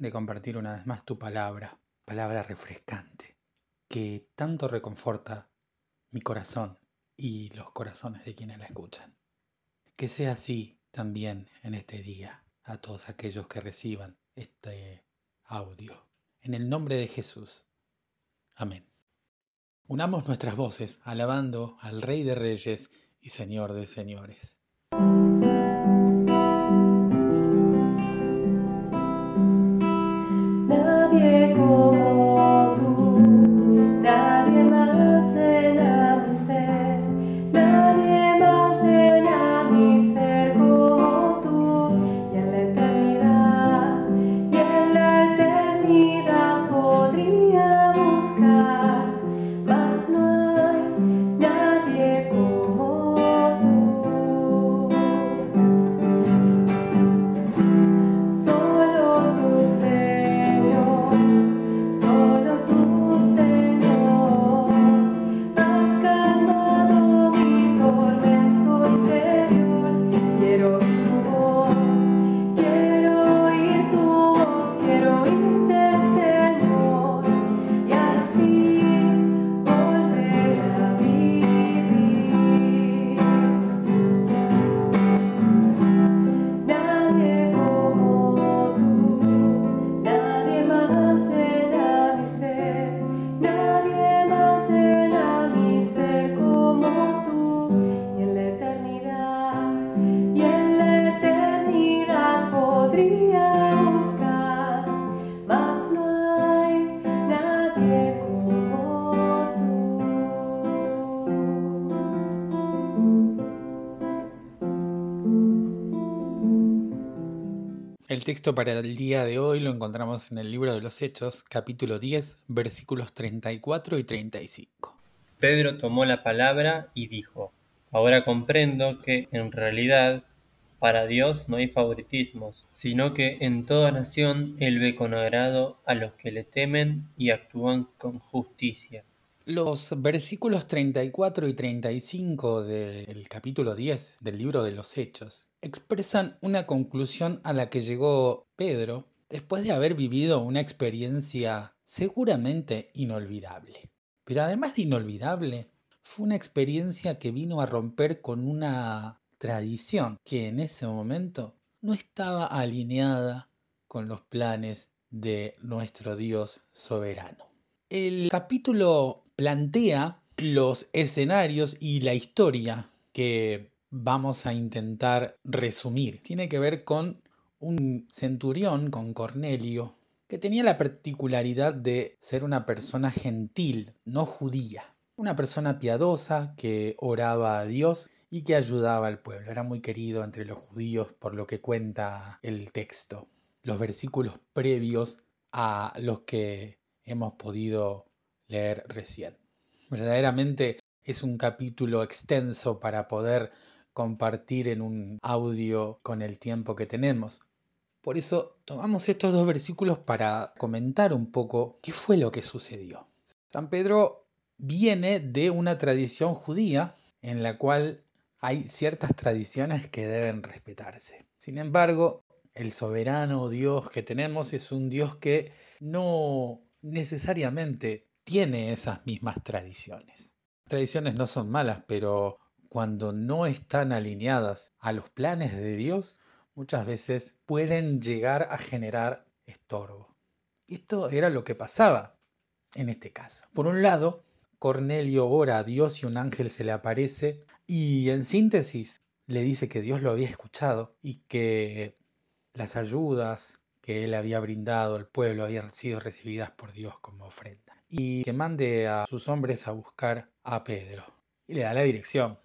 de compartir una vez más tu palabra, palabra refrescante, que tanto reconforta mi corazón y los corazones de quienes la escuchan. Que sea así también en este día a todos aquellos que reciban este audio. En el nombre de Jesús. Amén. Unamos nuestras voces alabando al Rey de Reyes y Señor de Señores. El texto para el día de hoy lo encontramos en el libro de los Hechos, capítulo 10, versículos 34 y 35. Pedro tomó la palabra y dijo, ahora comprendo que en realidad para Dios no hay favoritismos, sino que en toda nación Él ve con agrado a los que le temen y actúan con justicia. Los versículos 34 y 35 del capítulo 10 del libro de los Hechos expresan una conclusión a la que llegó Pedro después de haber vivido una experiencia seguramente inolvidable. Pero además de inolvidable, fue una experiencia que vino a romper con una tradición que en ese momento no estaba alineada con los planes de nuestro Dios soberano. El capítulo plantea los escenarios y la historia que vamos a intentar resumir. Tiene que ver con un centurión, con Cornelio, que tenía la particularidad de ser una persona gentil, no judía. Una persona piadosa que oraba a Dios y que ayudaba al pueblo. Era muy querido entre los judíos por lo que cuenta el texto. Los versículos previos a los que hemos podido leer recién. Verdaderamente es un capítulo extenso para poder compartir en un audio con el tiempo que tenemos. Por eso tomamos estos dos versículos para comentar un poco qué fue lo que sucedió. San Pedro viene de una tradición judía en la cual hay ciertas tradiciones que deben respetarse. Sin embargo, el soberano Dios que tenemos es un Dios que no necesariamente tiene esas mismas tradiciones. Tradiciones no son malas, pero cuando no están alineadas a los planes de Dios, muchas veces pueden llegar a generar estorbo. Esto era lo que pasaba en este caso. Por un lado, Cornelio ora a Dios y un ángel se le aparece y en síntesis le dice que Dios lo había escuchado y que las ayudas que él había brindado al pueblo habían sido recibidas por Dios como ofrenda y que mande a sus hombres a buscar a Pedro. Y le da la dirección.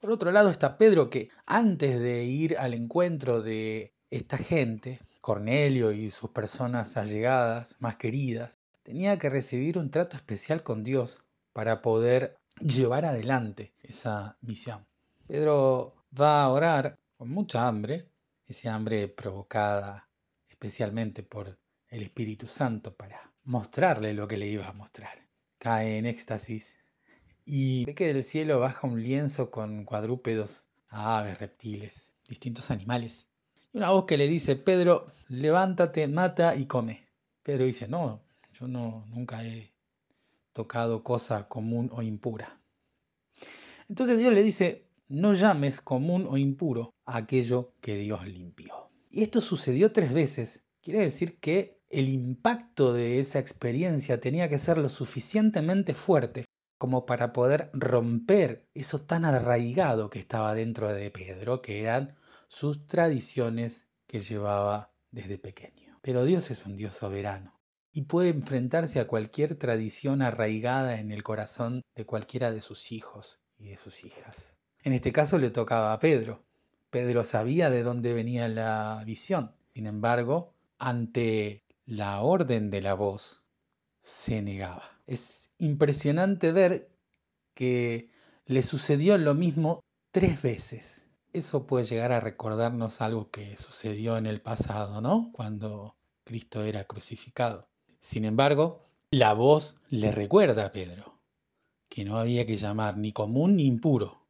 Por otro lado está Pedro que antes de ir al encuentro de esta gente, Cornelio y sus personas allegadas, más queridas, tenía que recibir un trato especial con Dios para poder llevar adelante esa misión. Pedro va a orar con mucha hambre, ese hambre provocada especialmente por el Espíritu Santo para mostrarle lo que le iba a mostrar. Cae en éxtasis y ve que del cielo baja un lienzo con cuadrúpedos, aves, reptiles, distintos animales. Y una voz que le dice, Pedro, levántate, mata y come. Pedro dice, no, yo no, nunca he tocado cosa común o impura. Entonces Dios le dice, no llames común o impuro aquello que Dios limpió. Y esto sucedió tres veces. Quiere decir que el impacto de esa experiencia tenía que ser lo suficientemente fuerte como para poder romper eso tan arraigado que estaba dentro de Pedro, que eran sus tradiciones que llevaba desde pequeño. Pero Dios es un Dios soberano y puede enfrentarse a cualquier tradición arraigada en el corazón de cualquiera de sus hijos y de sus hijas. En este caso le tocaba a Pedro. Pedro sabía de dónde venía la visión. Sin embargo, ante la orden de la voz, se negaba. Es impresionante ver que le sucedió lo mismo tres veces. Eso puede llegar a recordarnos algo que sucedió en el pasado, ¿no? Cuando Cristo era crucificado. Sin embargo, la voz le recuerda a Pedro que no había que llamar ni común ni impuro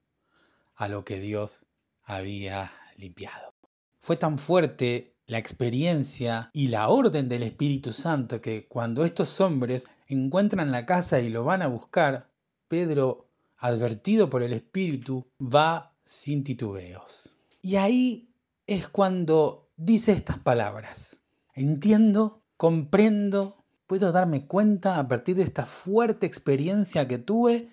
a lo que Dios había limpiado. Fue tan fuerte la experiencia y la orden del Espíritu Santo que cuando estos hombres encuentran la casa y lo van a buscar, Pedro, advertido por el Espíritu, va sin titubeos. Y ahí es cuando dice estas palabras. Entiendo, comprendo, puedo darme cuenta a partir de esta fuerte experiencia que tuve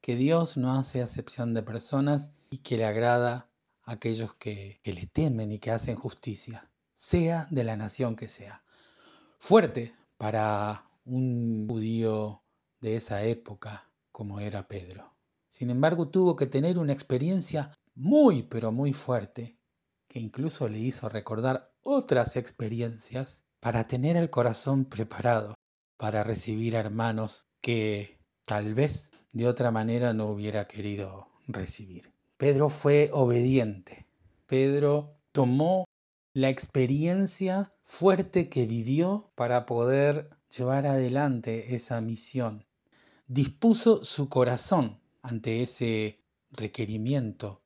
que Dios no hace acepción de personas y que le agrada a aquellos que, que le temen y que hacen justicia, sea de la nación que sea. Fuerte para un judío de esa época como era Pedro. Sin embargo, tuvo que tener una experiencia muy, pero muy fuerte, que incluso le hizo recordar otras experiencias para tener el corazón preparado para recibir hermanos que tal vez de otra manera no hubiera querido recibir. Pedro fue obediente. Pedro tomó la experiencia fuerte que vivió para poder llevar adelante esa misión. Dispuso su corazón ante ese requerimiento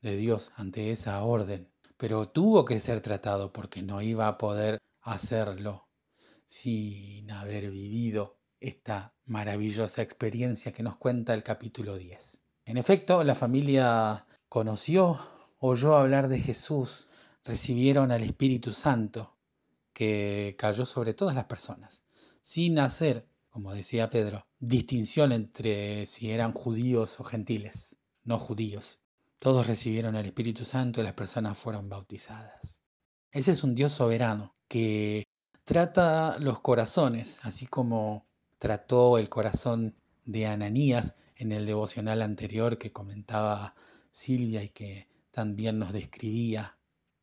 de Dios, ante esa orden, pero tuvo que ser tratado porque no iba a poder hacerlo sin haber vivido esta maravillosa experiencia que nos cuenta el capítulo 10. En efecto, la familia conoció, oyó hablar de Jesús, recibieron al Espíritu Santo, que cayó sobre todas las personas, sin hacer, como decía Pedro, distinción entre si eran judíos o gentiles, no judíos. Todos recibieron al Espíritu Santo y las personas fueron bautizadas. Ese es un Dios soberano que trata los corazones, así como trató el corazón de Ananías en el devocional anterior que comentaba Silvia y que también nos describía,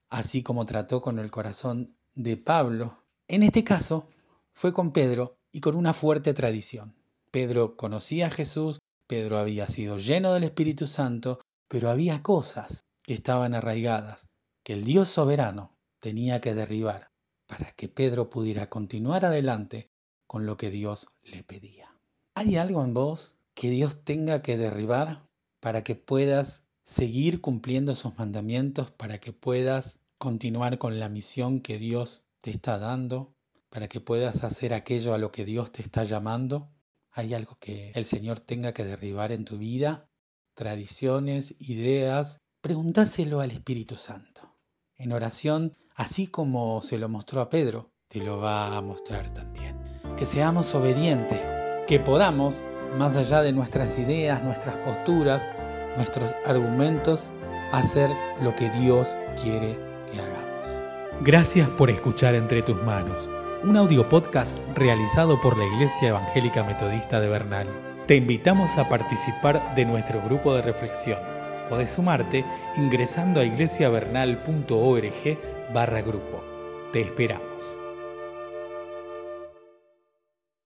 así como trató con el corazón de Pablo. En este caso fue con Pedro y con una fuerte tradición. Pedro conocía a Jesús, Pedro había sido lleno del Espíritu Santo, pero había cosas que estaban arraigadas, que el Dios soberano tenía que derribar para que Pedro pudiera continuar adelante con lo que Dios le pedía. ¿Hay algo en vos que Dios tenga que derribar para que puedas seguir cumpliendo sus mandamientos, para que puedas continuar con la misión que Dios te está dando, para que puedas hacer aquello a lo que Dios te está llamando? ¿Hay algo que el Señor tenga que derribar en tu vida? Tradiciones, ideas. Pregúntaselo al Espíritu Santo. En oración, así como se lo mostró a Pedro, te lo va a mostrar también que seamos obedientes, que podamos, más allá de nuestras ideas, nuestras posturas, nuestros argumentos, hacer lo que Dios quiere que hagamos. Gracias por escuchar Entre tus manos, un audio podcast realizado por la Iglesia Evangélica Metodista de Bernal. Te invitamos a participar de nuestro grupo de reflexión. Podés sumarte ingresando a iglesiavernal.org barra grupo. Te esperamos.